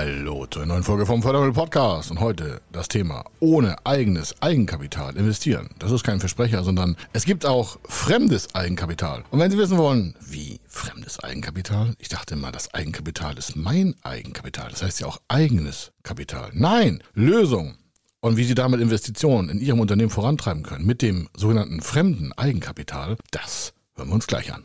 Hallo zur neuen Folge vom Fördermittel Podcast und heute das Thema ohne eigenes Eigenkapital investieren. Das ist kein Versprecher, sondern es gibt auch fremdes Eigenkapital. Und wenn Sie wissen wollen, wie fremdes Eigenkapital? Ich dachte immer, das Eigenkapital ist mein Eigenkapital. Das heißt ja auch eigenes Kapital. Nein, Lösung. Und wie Sie damit Investitionen in Ihrem Unternehmen vorantreiben können mit dem sogenannten fremden Eigenkapital, das hören wir uns gleich an.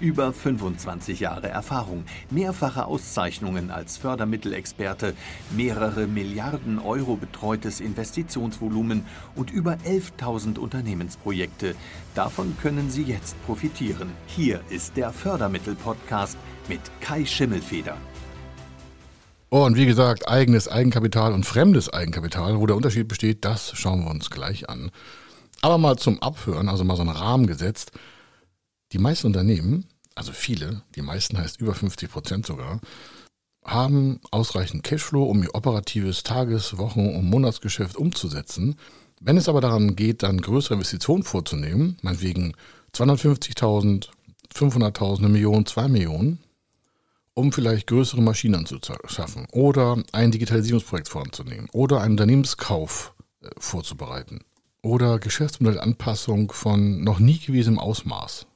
Über 25 Jahre Erfahrung, mehrfache Auszeichnungen als Fördermittelexperte, mehrere Milliarden Euro betreutes Investitionsvolumen und über 11.000 Unternehmensprojekte. Davon können Sie jetzt profitieren. Hier ist der Fördermittel-Podcast mit Kai Schimmelfeder. Und wie gesagt, eigenes Eigenkapital und fremdes Eigenkapital, wo der Unterschied besteht, das schauen wir uns gleich an. Aber mal zum Abhören, also mal so einen Rahmen gesetzt. Die meisten Unternehmen, also viele, die meisten heißt über 50 Prozent sogar, haben ausreichend Cashflow, um ihr operatives Tages-, Wochen- und Monatsgeschäft umzusetzen. Wenn es aber daran geht, dann größere Investitionen vorzunehmen, meinetwegen 250.000, 500.000, eine Million, zwei Millionen, um vielleicht größere Maschinen anzuschaffen oder ein Digitalisierungsprojekt voranzunehmen oder einen Unternehmenskauf äh, vorzubereiten oder Geschäftsmodellanpassung von noch nie gewesenem Ausmaß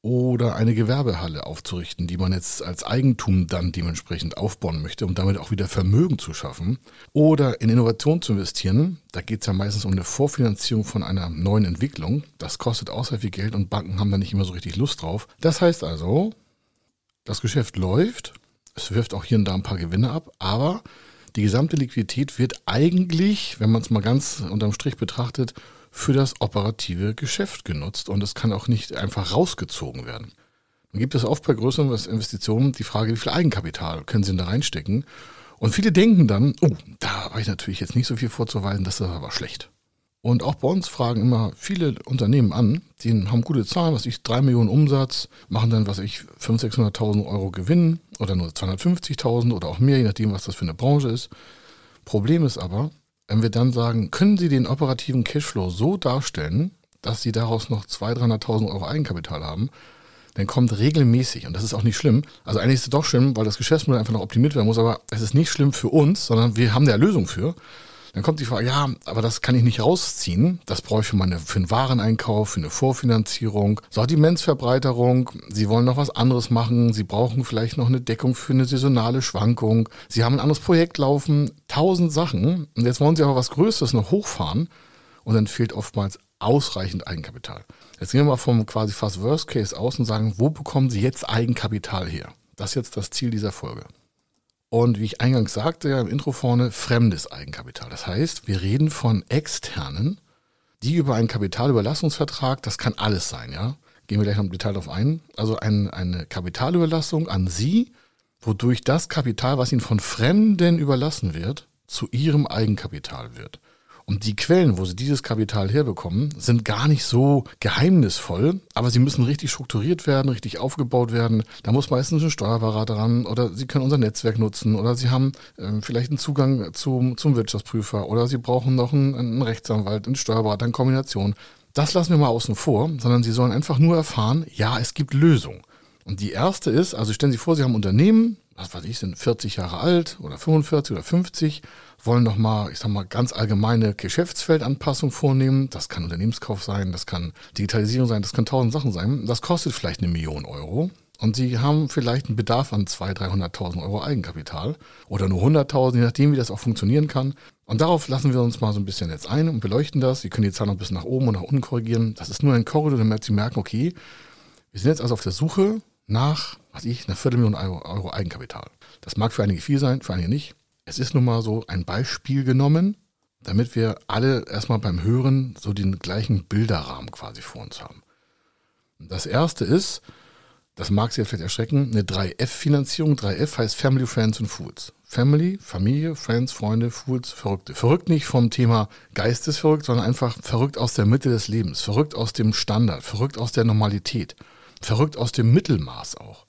oder eine Gewerbehalle aufzurichten, die man jetzt als Eigentum dann dementsprechend aufbauen möchte, um damit auch wieder Vermögen zu schaffen, oder in Innovation zu investieren. Da geht es ja meistens um eine Vorfinanzierung von einer neuen Entwicklung. Das kostet auch sehr viel Geld und Banken haben da nicht immer so richtig Lust drauf. Das heißt also, das Geschäft läuft, es wirft auch hier und da ein paar Gewinne ab, aber die gesamte Liquidität wird eigentlich, wenn man es mal ganz unterm Strich betrachtet, für das operative Geschäft genutzt und es kann auch nicht einfach rausgezogen werden. Dann gibt es oft bei größeren Investitionen die Frage, wie viel Eigenkapital können Sie denn da reinstecken? Und viele denken dann, oh, da habe ich natürlich jetzt nicht so viel vorzuweisen, das ist aber schlecht. Und auch bei uns fragen immer viele Unternehmen an, die haben gute Zahlen, was ich, drei Millionen Umsatz, machen dann, was ich, 500.000, 600.000 Euro Gewinn oder nur 250.000 oder auch mehr, je nachdem, was das für eine Branche ist. Problem ist aber, wenn wir dann sagen, können Sie den operativen Cashflow so darstellen, dass Sie daraus noch 200.000, 300.000 Euro Eigenkapital haben, dann kommt regelmäßig, und das ist auch nicht schlimm, also eigentlich ist es doch schlimm, weil das Geschäftsmodell einfach noch optimiert werden muss, aber es ist nicht schlimm für uns, sondern wir haben da Lösung für. Dann kommt die Frage, ja, aber das kann ich nicht rausziehen. Das brauche ich für, meine, für einen Wareneinkauf, für eine Vorfinanzierung, Sortimentsverbreiterung. Sie wollen noch was anderes machen. Sie brauchen vielleicht noch eine Deckung für eine saisonale Schwankung. Sie haben ein anderes Projekt laufen. Tausend Sachen. Und jetzt wollen Sie aber was Größeres noch hochfahren. Und dann fehlt oftmals ausreichend Eigenkapital. Jetzt gehen wir mal vom quasi fast Worst Case aus und sagen, wo bekommen Sie jetzt Eigenkapital her? Das ist jetzt das Ziel dieser Folge. Und wie ich eingangs sagte, ja im Intro vorne, fremdes Eigenkapital. Das heißt, wir reden von externen, die über einen Kapitalüberlassungsvertrag, das kann alles sein, ja. Gehen wir gleich noch im Detail darauf ein. Also ein, eine Kapitalüberlassung an Sie, wodurch das Kapital, was Ihnen von Fremden überlassen wird, zu Ihrem Eigenkapital wird. Und die Quellen, wo sie dieses Kapital herbekommen, sind gar nicht so geheimnisvoll, aber sie müssen richtig strukturiert werden, richtig aufgebaut werden. Da muss meistens ein Steuerberater ran oder sie können unser Netzwerk nutzen oder sie haben äh, vielleicht einen Zugang zum, zum Wirtschaftsprüfer oder sie brauchen noch einen, einen Rechtsanwalt, einen Steuerberater in Kombination. Das lassen wir mal außen vor, sondern sie sollen einfach nur erfahren, ja, es gibt Lösungen. Und die erste ist, also stellen Sie vor, Sie haben ein Unternehmen, was weiß ich, sind 40 Jahre alt oder 45 oder 50 wollen nochmal, ich sag mal, ganz allgemeine Geschäftsfeldanpassung vornehmen. Das kann Unternehmenskauf sein, das kann Digitalisierung sein, das kann tausend Sachen sein. Das kostet vielleicht eine Million Euro. Und Sie haben vielleicht einen Bedarf an 200.000, 300.000 Euro Eigenkapital oder nur 100.000, je nachdem, wie das auch funktionieren kann. Und darauf lassen wir uns mal so ein bisschen jetzt ein und beleuchten das. Sie können die Zahl noch ein bisschen nach oben und nach unten korrigieren. Das ist nur ein Korridor, damit Sie merken, okay, wir sind jetzt also auf der Suche nach, was ich, einer Viertelmillion Euro Eigenkapital. Das mag für einige viel sein, für einige nicht. Es ist nun mal so ein Beispiel genommen, damit wir alle erstmal beim Hören so den gleichen Bilderrahmen quasi vor uns haben. Das erste ist, das mag Sie jetzt vielleicht erschrecken, eine 3F-Finanzierung. 3F heißt Family, Friends und Fools. Family, Familie, Friends, Freunde, Fools, Verrückte. Verrückt nicht vom Thema geistesverrückt, sondern einfach verrückt aus der Mitte des Lebens, verrückt aus dem Standard, verrückt aus der Normalität, verrückt aus dem Mittelmaß auch.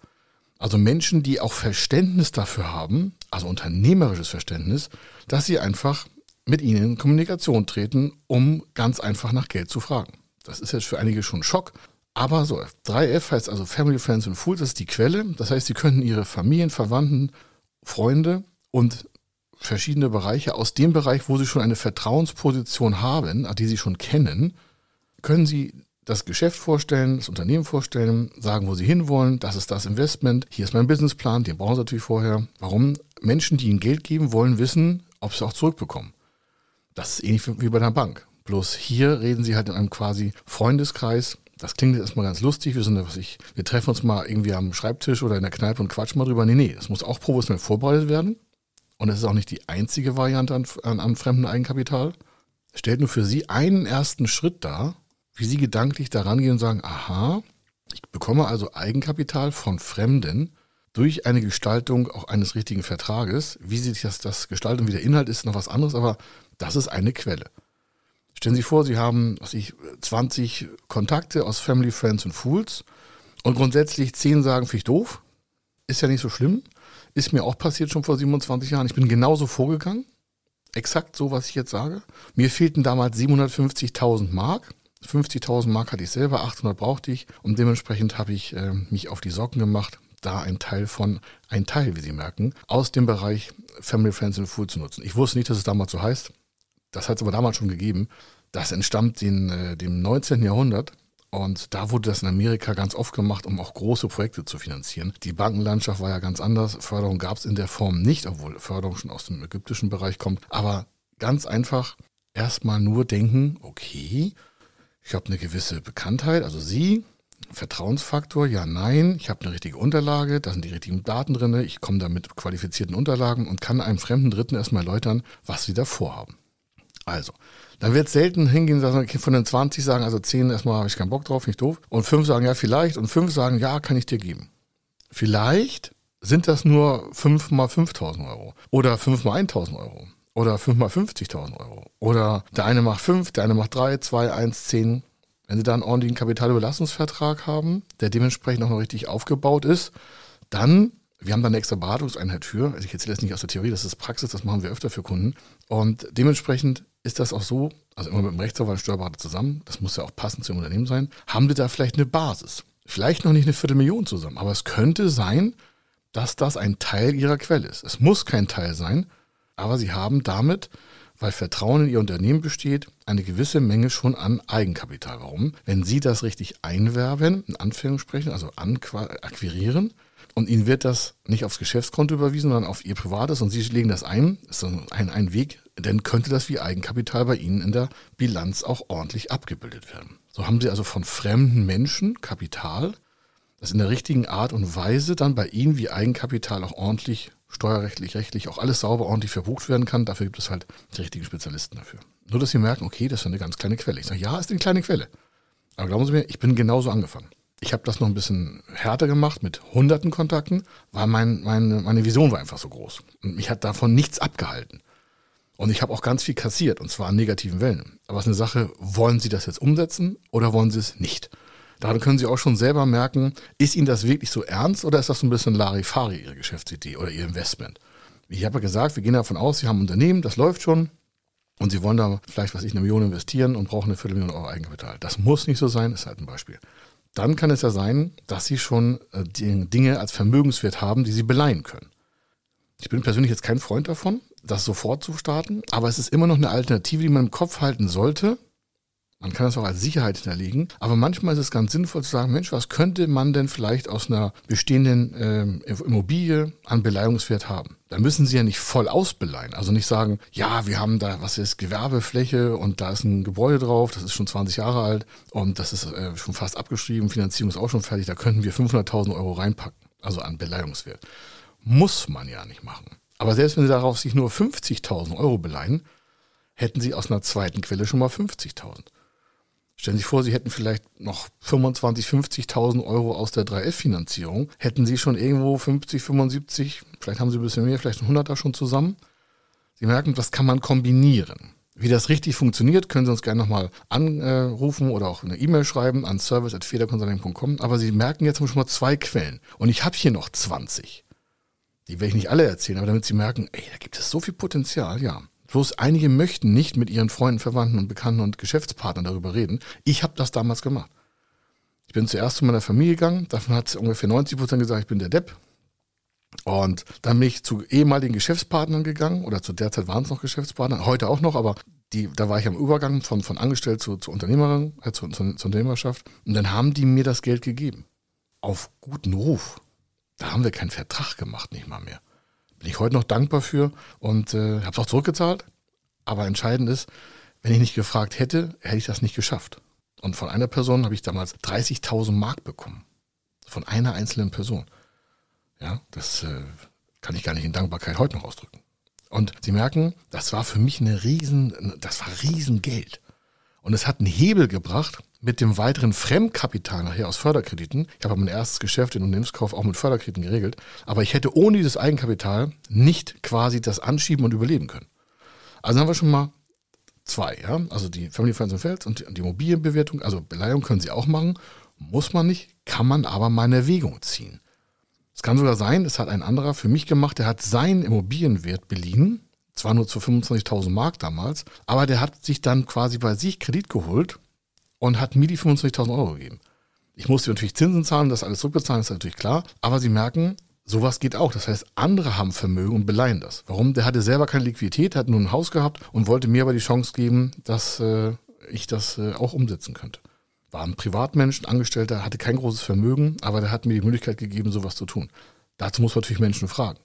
Also Menschen, die auch Verständnis dafür haben, also unternehmerisches Verständnis, dass sie einfach mit ihnen in Kommunikation treten, um ganz einfach nach Geld zu fragen. Das ist jetzt für einige schon Schock. Aber so, 3F heißt also Family, Friends and Fools, das ist die Quelle. Das heißt, sie können ihre Familien, Verwandten, Freunde und verschiedene Bereiche aus dem Bereich, wo sie schon eine Vertrauensposition haben, die sie schon kennen, können sie das Geschäft vorstellen, das Unternehmen vorstellen, sagen, wo sie hinwollen, das ist das Investment, hier ist mein Businessplan, den brauchen sie natürlich vorher. Warum? Menschen, die ihnen Geld geben, wollen wissen, ob sie auch zurückbekommen. Das ist ähnlich wie bei der Bank. Bloß hier reden sie halt in einem quasi Freundeskreis. Das klingt jetzt erstmal ganz lustig. Wir sind, was ich, wir treffen uns mal irgendwie am Schreibtisch oder in der Kneipe und quatschen mal drüber. Nee, nee, das muss auch professionell vorbereitet werden. Und es ist auch nicht die einzige Variante an, an, an fremden Eigenkapital. Stellt nur für Sie einen ersten Schritt dar, wie Sie gedanklich daran gehen und sagen, aha, ich bekomme also Eigenkapital von Fremden durch eine Gestaltung auch eines richtigen Vertrages. Wie sich das, das gestaltet und wie der Inhalt ist, noch was anderes, aber das ist eine Quelle. Stellen Sie vor, Sie haben, was ich, 20 Kontakte aus Family, Friends und Fools und grundsätzlich 10 sagen, finde ich doof. Ist ja nicht so schlimm. Ist mir auch passiert schon vor 27 Jahren. Ich bin genauso vorgegangen. Exakt so, was ich jetzt sage. Mir fehlten damals 750.000 Mark. 50.000 Mark hatte ich selber, 800 brauchte ich und dementsprechend habe ich äh, mich auf die Socken gemacht, da ein Teil von, ein Teil, wie Sie merken, aus dem Bereich Family, Friends and Food zu nutzen. Ich wusste nicht, dass es damals so heißt. Das hat es aber damals schon gegeben. Das entstammt den, äh, dem 19. Jahrhundert. Und da wurde das in Amerika ganz oft gemacht, um auch große Projekte zu finanzieren. Die Bankenlandschaft war ja ganz anders. Förderung gab es in der Form nicht, obwohl Förderung schon aus dem ägyptischen Bereich kommt. Aber ganz einfach erstmal nur denken, okay, ich habe eine gewisse Bekanntheit, also Sie, Vertrauensfaktor, ja, nein, ich habe eine richtige Unterlage, da sind die richtigen Daten drin, ich komme da mit qualifizierten Unterlagen und kann einem fremden Dritten erstmal erläutern, was Sie da vorhaben. Also, dann wird selten hingehen, dass von den 20 sagen, also 10 erstmal habe ich keinen Bock drauf, nicht doof. Und 5 sagen, ja, vielleicht. Und 5 sagen, ja, kann ich dir geben. Vielleicht sind das nur 5 mal 5000 Euro. Oder 5 mal 1000 Euro. Oder 5 mal 50.000 Euro. Oder der eine macht 5, der eine macht 3, 2, 1, 10. Wenn Sie da einen ordentlichen Kapitalüberlassungsvertrag haben, der dementsprechend auch noch richtig aufgebaut ist, dann, wir haben da eine extra Beratungseinheit für, also ich erzähle das nicht aus der Theorie, das ist Praxis, das machen wir öfter für Kunden. Und dementsprechend ist das auch so, also immer mit dem Rechtsanwalt und Steuerberater zusammen, das muss ja auch passend zum Unternehmen sein, haben Sie da vielleicht eine Basis. Vielleicht noch nicht eine Viertelmillion zusammen, aber es könnte sein, dass das ein Teil Ihrer Quelle ist. Es muss kein Teil sein, aber sie haben damit, weil Vertrauen in ihr Unternehmen besteht, eine gewisse Menge schon an Eigenkapital. Warum? Wenn sie das richtig einwerben, in Anführungsstrichen, also akquirieren, und ihnen wird das nicht aufs Geschäftskonto überwiesen, sondern auf ihr privates und sie legen das ein, ist ein, ein Weg, dann könnte das wie Eigenkapital bei ihnen in der Bilanz auch ordentlich abgebildet werden. So haben sie also von fremden Menschen Kapital, das in der richtigen Art und Weise dann bei ihnen wie Eigenkapital auch ordentlich steuerrechtlich, rechtlich auch alles sauber, ordentlich verbucht werden kann. Dafür gibt es halt die richtigen Spezialisten dafür. Nur, dass Sie merken, okay, das ist eine ganz kleine Quelle. Ich sage, ja, ist eine kleine Quelle. Aber glauben Sie mir, ich bin genauso angefangen. Ich habe das noch ein bisschen härter gemacht mit hunderten Kontakten, weil mein, meine, meine Vision war einfach so groß. Und mich hat davon nichts abgehalten. Und ich habe auch ganz viel kassiert, und zwar an negativen Wellen. Aber es ist eine Sache, wollen Sie das jetzt umsetzen oder wollen Sie es nicht? Daran können Sie auch schon selber merken, ist Ihnen das wirklich so ernst oder ist das so ein bisschen Larifari, Ihre Geschäftsidee oder Ihr Investment? Ich habe ja gesagt, wir gehen davon aus, Sie haben ein Unternehmen, das läuft schon und Sie wollen da vielleicht, was ich, eine Million investieren und brauchen eine Viertelmillion Euro Eigenkapital. Das muss nicht so sein, ist halt ein Beispiel. Dann kann es ja sein, dass Sie schon äh, Dinge als Vermögenswert haben, die Sie beleihen können. Ich bin persönlich jetzt kein Freund davon, das sofort zu starten, aber es ist immer noch eine Alternative, die man im Kopf halten sollte, man kann das auch als Sicherheit hinterlegen. Aber manchmal ist es ganz sinnvoll zu sagen, Mensch, was könnte man denn vielleicht aus einer bestehenden äh, Immobilie an Beleihungswert haben? Da müssen Sie ja nicht voll ausbeleihen. Also nicht sagen, ja, wir haben da, was ist, Gewerbefläche und da ist ein Gebäude drauf, das ist schon 20 Jahre alt und das ist äh, schon fast abgeschrieben, Finanzierung ist auch schon fertig, da könnten wir 500.000 Euro reinpacken. Also an Beleihungswert. Muss man ja nicht machen. Aber selbst wenn Sie darauf sich nur 50.000 Euro beleihen, hätten Sie aus einer zweiten Quelle schon mal 50.000. Stellen Sie sich vor, Sie hätten vielleicht noch 25, 50.000 Euro aus der 3F-Finanzierung. Hätten Sie schon irgendwo 50, 75, vielleicht haben Sie ein bisschen mehr, vielleicht ein 100er schon zusammen. Sie merken, das kann man kombinieren. Wie das richtig funktioniert, können Sie uns gerne nochmal anrufen oder auch eine E-Mail schreiben an service.federconsulting.com. Aber Sie merken jetzt schon mal zwei Quellen. Und ich habe hier noch 20. Die werde ich nicht alle erzählen, aber damit Sie merken, ey, da gibt es so viel Potenzial, ja. Bloß einige möchten nicht mit ihren Freunden, Verwandten und Bekannten und Geschäftspartnern darüber reden. Ich habe das damals gemacht. Ich bin zuerst zu meiner Familie gegangen, davon hat ungefähr 90 Prozent gesagt, ich bin der Depp. Und dann bin ich zu ehemaligen Geschäftspartnern gegangen, oder zu der Zeit waren es noch Geschäftspartner, heute auch noch, aber die, da war ich am Übergang von, von Angestellt zu, zu Unternehmerin, äh, zu, zu, zur Unternehmerschaft. Und dann haben die mir das Geld gegeben. Auf guten Ruf. Da haben wir keinen Vertrag gemacht, nicht mal mehr. Bin ich heute noch dankbar für und äh, habe es auch zurückgezahlt. Aber entscheidend ist, wenn ich nicht gefragt hätte, hätte ich das nicht geschafft. Und von einer Person habe ich damals 30.000 Mark bekommen. Von einer einzelnen Person. Ja, das äh, kann ich gar nicht in Dankbarkeit heute noch ausdrücken. Und Sie merken, das war für mich eine riesen, das war Riesengeld. Und es hat einen Hebel gebracht mit dem weiteren Fremdkapital nachher aus Förderkrediten. Ich habe mein erstes Geschäft in Unternehmenskauf auch mit Förderkrediten geregelt. Aber ich hätte ohne dieses Eigenkapital nicht quasi das anschieben und überleben können. Also haben wir schon mal zwei, ja. Also die Family Friends and Fels und die Immobilienbewertung, also Beleihung können Sie auch machen. Muss man nicht, kann man aber mal in Erwägung ziehen. Es kann sogar sein, es hat ein anderer für mich gemacht, der hat seinen Immobilienwert beliehen, zwar nur zu 25.000 Mark damals, aber der hat sich dann quasi bei sich Kredit geholt und hat mir die 25.000 Euro gegeben. Ich musste natürlich Zinsen zahlen, das alles zurückbezahlen, ist natürlich klar, aber Sie merken, sowas geht auch. Das heißt, andere haben Vermögen und beleihen das. Warum? Der hatte selber keine Liquidität, hat nur ein Haus gehabt und wollte mir aber die Chance geben, dass äh, ich das äh, auch umsetzen könnte war ein Privatmensch, ein Angestellter, hatte kein großes Vermögen, aber der hat mir die Möglichkeit gegeben, sowas zu tun. Dazu muss man natürlich Menschen fragen.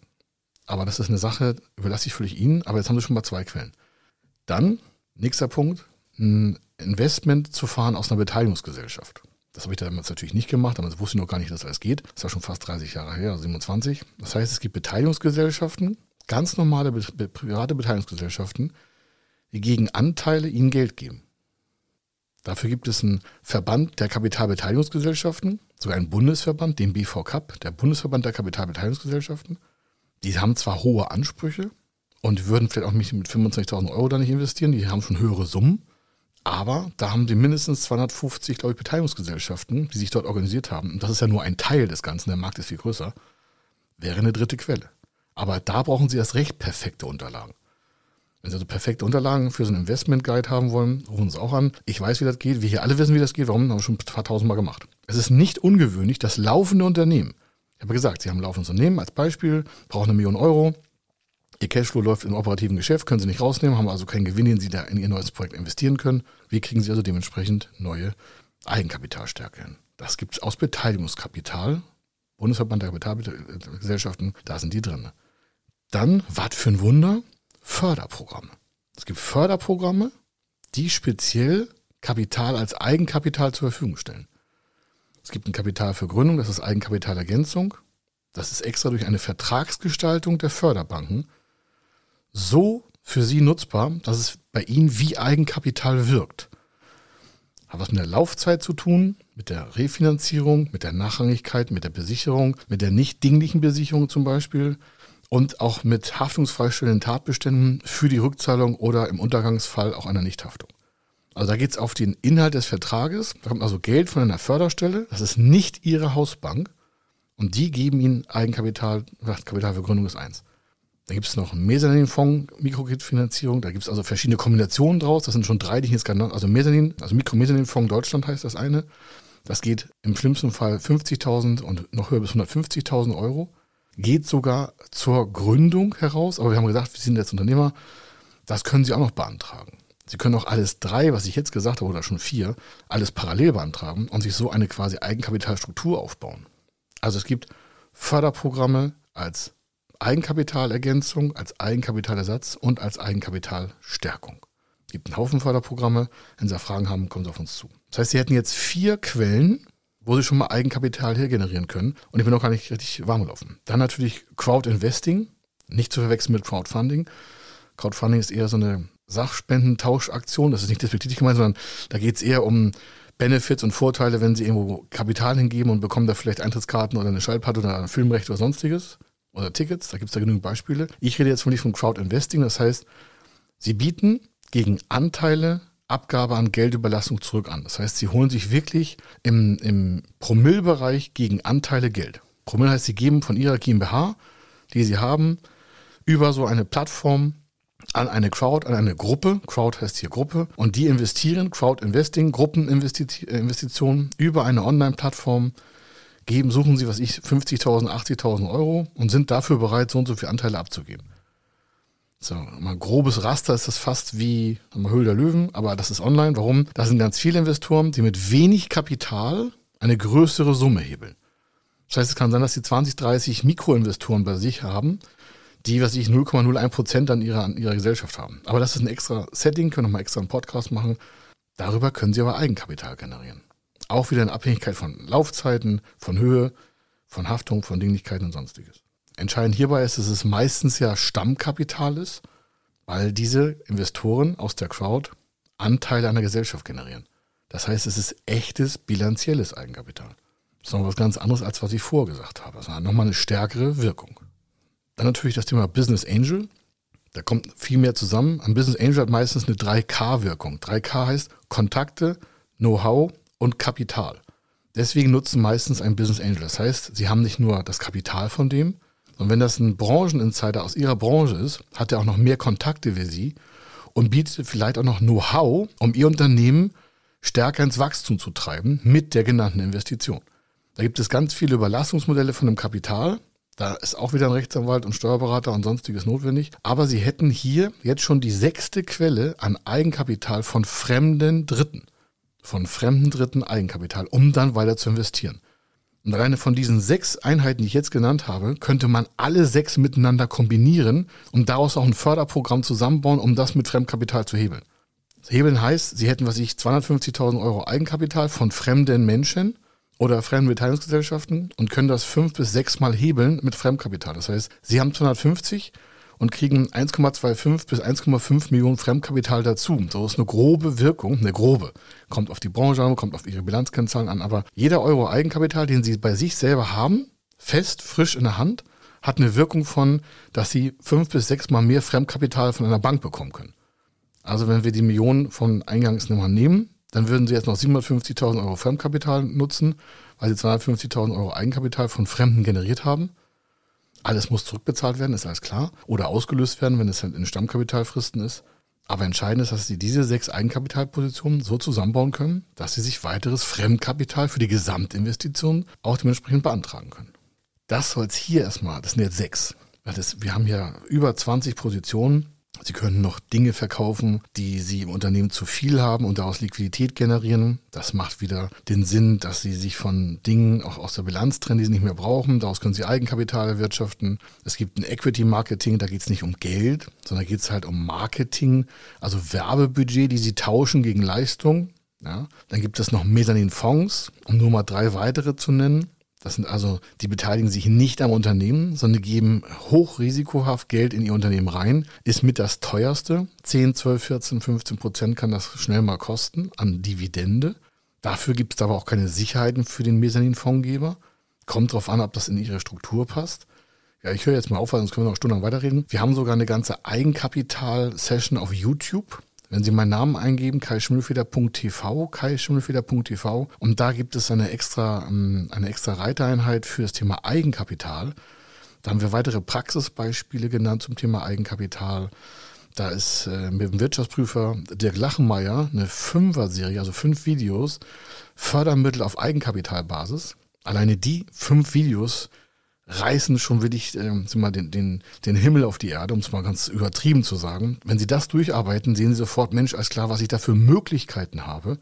Aber das ist eine Sache, überlasse ich völlig Ihnen, aber jetzt haben Sie schon mal zwei Quellen. Dann, nächster Punkt, ein Investment zu fahren aus einer Beteiligungsgesellschaft. Das habe ich damals natürlich nicht gemacht, damals wusste ich noch gar nicht, dass das alles geht. Das war schon fast 30 Jahre her, 27. Also das heißt, es gibt Beteiligungsgesellschaften, ganz normale private Beteiligungsgesellschaften, die gegen Anteile Ihnen Geld geben. Dafür gibt es einen Verband der Kapitalbeteiligungsgesellschaften, sogar einen Bundesverband, den BVCAP, der Bundesverband der Kapitalbeteiligungsgesellschaften. Die haben zwar hohe Ansprüche und würden vielleicht auch nicht mit 25.000 Euro da nicht investieren, die haben schon höhere Summen, aber da haben sie mindestens 250, glaube ich, Beteiligungsgesellschaften, die sich dort organisiert haben. Und das ist ja nur ein Teil des Ganzen, der Markt ist viel größer. Wäre eine dritte Quelle. Aber da brauchen sie erst recht perfekte Unterlagen. Wenn Sie also perfekte Unterlagen für so einen Investment Guide haben wollen, rufen Sie auch an. Ich weiß, wie das geht. Wir hier alle wissen, wie das geht. Warum? Haben wir schon ein paar tausend Mal gemacht. Es ist nicht ungewöhnlich, dass laufende Unternehmen, ich habe gesagt, Sie haben ein laufendes Unternehmen als Beispiel, brauchen eine Million Euro. Ihr Cashflow läuft im operativen Geschäft, können Sie nicht rausnehmen, haben also keinen Gewinn, den Sie da in Ihr neues Projekt investieren können. Wie kriegen Sie also dementsprechend neue Eigenkapitalstärke hin? Das gibt es aus Beteiligungskapital. Bundesverband der Kapitalgesellschaften, da sind die drin. Dann, was für ein Wunder, Förderprogramme. Es gibt Förderprogramme, die speziell Kapital als Eigenkapital zur Verfügung stellen. Es gibt ein Kapital für Gründung, das ist Eigenkapitalergänzung. Das ist extra durch eine Vertragsgestaltung der Förderbanken so für Sie nutzbar, dass es bei Ihnen wie Eigenkapital wirkt. Hat was mit der Laufzeit zu tun, mit der Refinanzierung, mit der Nachrangigkeit, mit der Besicherung, mit der nicht dinglichen Besicherung zum Beispiel, und auch mit haftungsfreistellenden Tatbeständen für die Rückzahlung oder im Untergangsfall auch einer Nichthaftung. Also da geht es auf den Inhalt des Vertrages. Da kommt also Geld von einer Förderstelle. Das ist nicht Ihre Hausbank. Und die geben Ihnen Eigenkapital. Kapital für Gründung ist eins. Da gibt es noch einen Mezzaninfonds, Mikrokreditfinanzierung. Da gibt es also verschiedene Kombinationen draus. Das sind schon drei, die ich jetzt gerade Also Mezzanin, also Mikromezzaninfonds Deutschland heißt das eine. Das geht im schlimmsten Fall 50.000 und noch höher bis 150.000 Euro geht sogar zur Gründung heraus. Aber wir haben gesagt, wir sind jetzt Unternehmer. Das können Sie auch noch beantragen. Sie können auch alles drei, was ich jetzt gesagt habe, oder schon vier, alles parallel beantragen und sich so eine quasi Eigenkapitalstruktur aufbauen. Also es gibt Förderprogramme als Eigenkapitalergänzung, als Eigenkapitalersatz und als Eigenkapitalstärkung. Es gibt einen Haufen Förderprogramme. Wenn Sie Fragen haben, kommen Sie auf uns zu. Das heißt, Sie hätten jetzt vier Quellen, wo sie schon mal Eigenkapital hier generieren können. Und ich bin noch gar nicht richtig warm gelaufen. Dann natürlich Crowd Investing, nicht zu verwechseln mit Crowdfunding. Crowdfunding ist eher so eine Sachspendentauschaktion. Das ist nicht despektierlich gemeint, sondern da geht es eher um Benefits und Vorteile, wenn sie irgendwo Kapital hingeben und bekommen da vielleicht Eintrittskarten oder eine Schallplatte oder ein Filmrecht oder sonstiges oder Tickets. Da gibt es da genügend Beispiele. Ich rede jetzt von von Crowd Investing. Das heißt, sie bieten gegen Anteile Abgabe an Geldüberlassung zurück an. Das heißt, sie holen sich wirklich im, im Promillbereich gegen Anteile Geld. Promille heißt, sie geben von ihrer GmbH, die sie haben, über so eine Plattform an eine Crowd, an eine Gruppe, Crowd heißt hier Gruppe, und die investieren, Crowd Investing, Gruppeninvestitionen über eine Online-Plattform, geben, suchen sie, was ich, 50.000, 80.000 Euro und sind dafür bereit, so und so viele Anteile abzugeben. So, mal grobes Raster ist das fast wie Höhle der Löwen, aber das ist online. Warum? Da sind ganz viele Investoren, die mit wenig Kapital eine größere Summe hebeln. Das heißt, es kann sein, dass sie 20, 30 Mikroinvestoren bei sich haben, die, was ich, 0,01 Prozent an ihrer, an ihrer Gesellschaft haben. Aber das ist ein extra Setting, können wir mal extra einen Podcast machen. Darüber können sie aber Eigenkapital generieren. Auch wieder in Abhängigkeit von Laufzeiten, von Höhe, von Haftung, von Dinglichkeiten und sonstiges. Entscheidend hierbei ist, dass es meistens ja Stammkapital ist, weil diese Investoren aus der Crowd Anteile an der Gesellschaft generieren. Das heißt, es ist echtes bilanzielles Eigenkapital. Das ist noch was ganz anderes, als was ich vorgesagt habe. Das hat nochmal eine stärkere Wirkung. Dann natürlich das Thema Business Angel. Da kommt viel mehr zusammen. Ein Business Angel hat meistens eine 3K-Wirkung. 3K heißt Kontakte, Know-how und Kapital. Deswegen nutzen meistens ein Business Angel. Das heißt, sie haben nicht nur das Kapital von dem, sondern wenn das ein Brancheninsider aus ihrer Branche ist, hat er auch noch mehr Kontakte wie sie und bietet vielleicht auch noch Know-how, um ihr Unternehmen stärker ins Wachstum zu treiben mit der genannten Investition. Da gibt es ganz viele Überlassungsmodelle von dem Kapital. Da ist auch wieder ein Rechtsanwalt und Steuerberater und sonstiges notwendig. Aber sie hätten hier jetzt schon die sechste Quelle an Eigenkapital von fremden Dritten. Von fremden Dritten Eigenkapital, um dann weiter zu investieren. Und alleine von diesen sechs Einheiten, die ich jetzt genannt habe, könnte man alle sechs miteinander kombinieren und daraus auch ein Förderprogramm zusammenbauen, um das mit Fremdkapital zu hebeln. Hebeln heißt, Sie hätten, was ich, 250.000 Euro Eigenkapital von fremden Menschen oder fremden Beteiligungsgesellschaften und können das fünf bis sechs Mal hebeln mit Fremdkapital. Das heißt, sie haben 250 und kriegen 1,25 bis 1,5 Millionen Fremdkapital dazu. So ist eine grobe Wirkung, eine grobe. Kommt auf die Branche an, kommt auf ihre Bilanzkennzahlen an, aber jeder Euro Eigenkapital, den sie bei sich selber haben, fest, frisch in der Hand, hat eine Wirkung von, dass sie fünf bis sechs Mal mehr Fremdkapital von einer Bank bekommen können. Also wenn wir die Millionen von Eingangsnummern nehmen, dann würden sie jetzt noch 750.000 Euro Fremdkapital nutzen, weil sie 250.000 Euro Eigenkapital von Fremden generiert haben. Alles muss zurückbezahlt werden, ist alles klar. Oder ausgelöst werden, wenn es halt in Stammkapitalfristen ist. Aber entscheidend ist, dass sie diese sechs Eigenkapitalpositionen so zusammenbauen können, dass sie sich weiteres Fremdkapital für die Gesamtinvestition auch dementsprechend beantragen können. Das soll es hier erstmal, das sind jetzt sechs. Das, wir haben ja über 20 Positionen Sie können noch Dinge verkaufen, die Sie im Unternehmen zu viel haben und daraus Liquidität generieren. Das macht wieder den Sinn, dass Sie sich von Dingen auch aus der Bilanz trennen, die Sie nicht mehr brauchen. Daraus können Sie Eigenkapital erwirtschaften. Es gibt ein Equity Marketing, da geht es nicht um Geld, sondern geht es halt um Marketing, also Werbebudget, die Sie tauschen gegen Leistung. Ja. Dann gibt es noch Mezzanin-Fonds, um nur mal drei weitere zu nennen. Das sind also, die beteiligen sich nicht am Unternehmen, sondern geben hochrisikohaft Geld in ihr Unternehmen rein. Ist mit das teuerste. 10, 12, 14, 15 Prozent kann das schnell mal kosten an Dividende. Dafür gibt es aber auch keine Sicherheiten für den Mezzanin-Fondsgeber. Kommt drauf an, ob das in ihre Struktur passt. Ja, ich höre jetzt mal auf, weil sonst können wir noch stundenlang weiterreden. Wir haben sogar eine ganze Eigenkapital-Session auf YouTube. Wenn Sie meinen Namen eingeben, kaischimmelfeder.tv, kaischimmelfeder.tv und da gibt es eine extra, ähm, eine extra Reitereinheit für das Thema Eigenkapital. Da haben wir weitere Praxisbeispiele genannt zum Thema Eigenkapital. Da ist äh, mit dem Wirtschaftsprüfer Dirk Lachenmeier eine Fünfer-Serie, also fünf Videos, Fördermittel auf Eigenkapitalbasis. Alleine die fünf Videos reißen schon wirklich äh, mal den, den, den Himmel auf die Erde, um es mal ganz übertrieben zu sagen. Wenn Sie das durcharbeiten, sehen Sie sofort, Mensch, alles klar, was ich da für Möglichkeiten habe.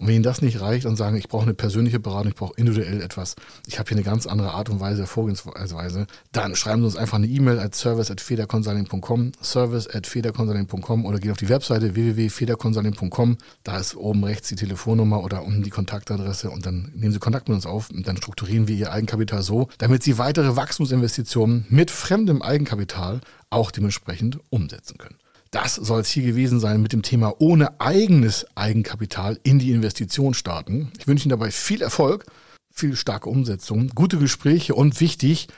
Und wenn Ihnen das nicht reicht und sagen, ich brauche eine persönliche Beratung, ich brauche individuell etwas, ich habe hier eine ganz andere Art und Weise der Vorgehensweise, dann schreiben Sie uns einfach eine E-Mail at service@federconsulting.com, service@federconsulting.com oder gehen auf die Webseite www.federconsulting.com. Da ist oben rechts die Telefonnummer oder unten die Kontaktadresse und dann nehmen Sie Kontakt mit uns auf und dann strukturieren wir Ihr Eigenkapital so, damit Sie weitere Wachstumsinvestitionen mit fremdem Eigenkapital auch dementsprechend umsetzen können. Das soll es hier gewesen sein mit dem Thema ohne eigenes Eigenkapital in die Investition starten. Ich wünsche Ihnen dabei viel Erfolg, viel starke Umsetzung, gute Gespräche und wichtig,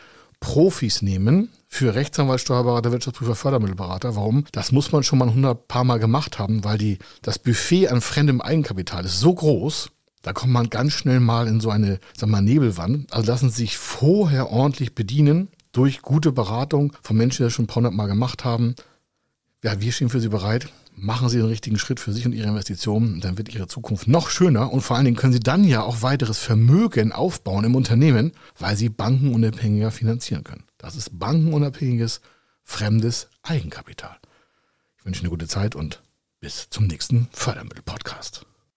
Profis nehmen für Rechtsanwalt, Steuerberater, Wirtschaftsprüfer, Fördermittelberater. Warum? Das muss man schon mal ein hundert paar Mal gemacht haben, weil die, das Buffet an fremdem Eigenkapital ist so groß, da kommt man ganz schnell mal in so eine, sag mal, Nebelwand. Also lassen Sie sich vorher ordentlich bedienen durch gute Beratung von Menschen, die das schon ein paar hundert Mal gemacht haben. Ja, wir stehen für Sie bereit. Machen Sie den richtigen Schritt für sich und Ihre Investitionen, dann wird Ihre Zukunft noch schöner und vor allen Dingen können Sie dann ja auch weiteres Vermögen aufbauen im Unternehmen, weil Sie bankenunabhängiger finanzieren können. Das ist bankenunabhängiges, fremdes Eigenkapital. Ich wünsche Ihnen eine gute Zeit und bis zum nächsten Fördermittel-Podcast.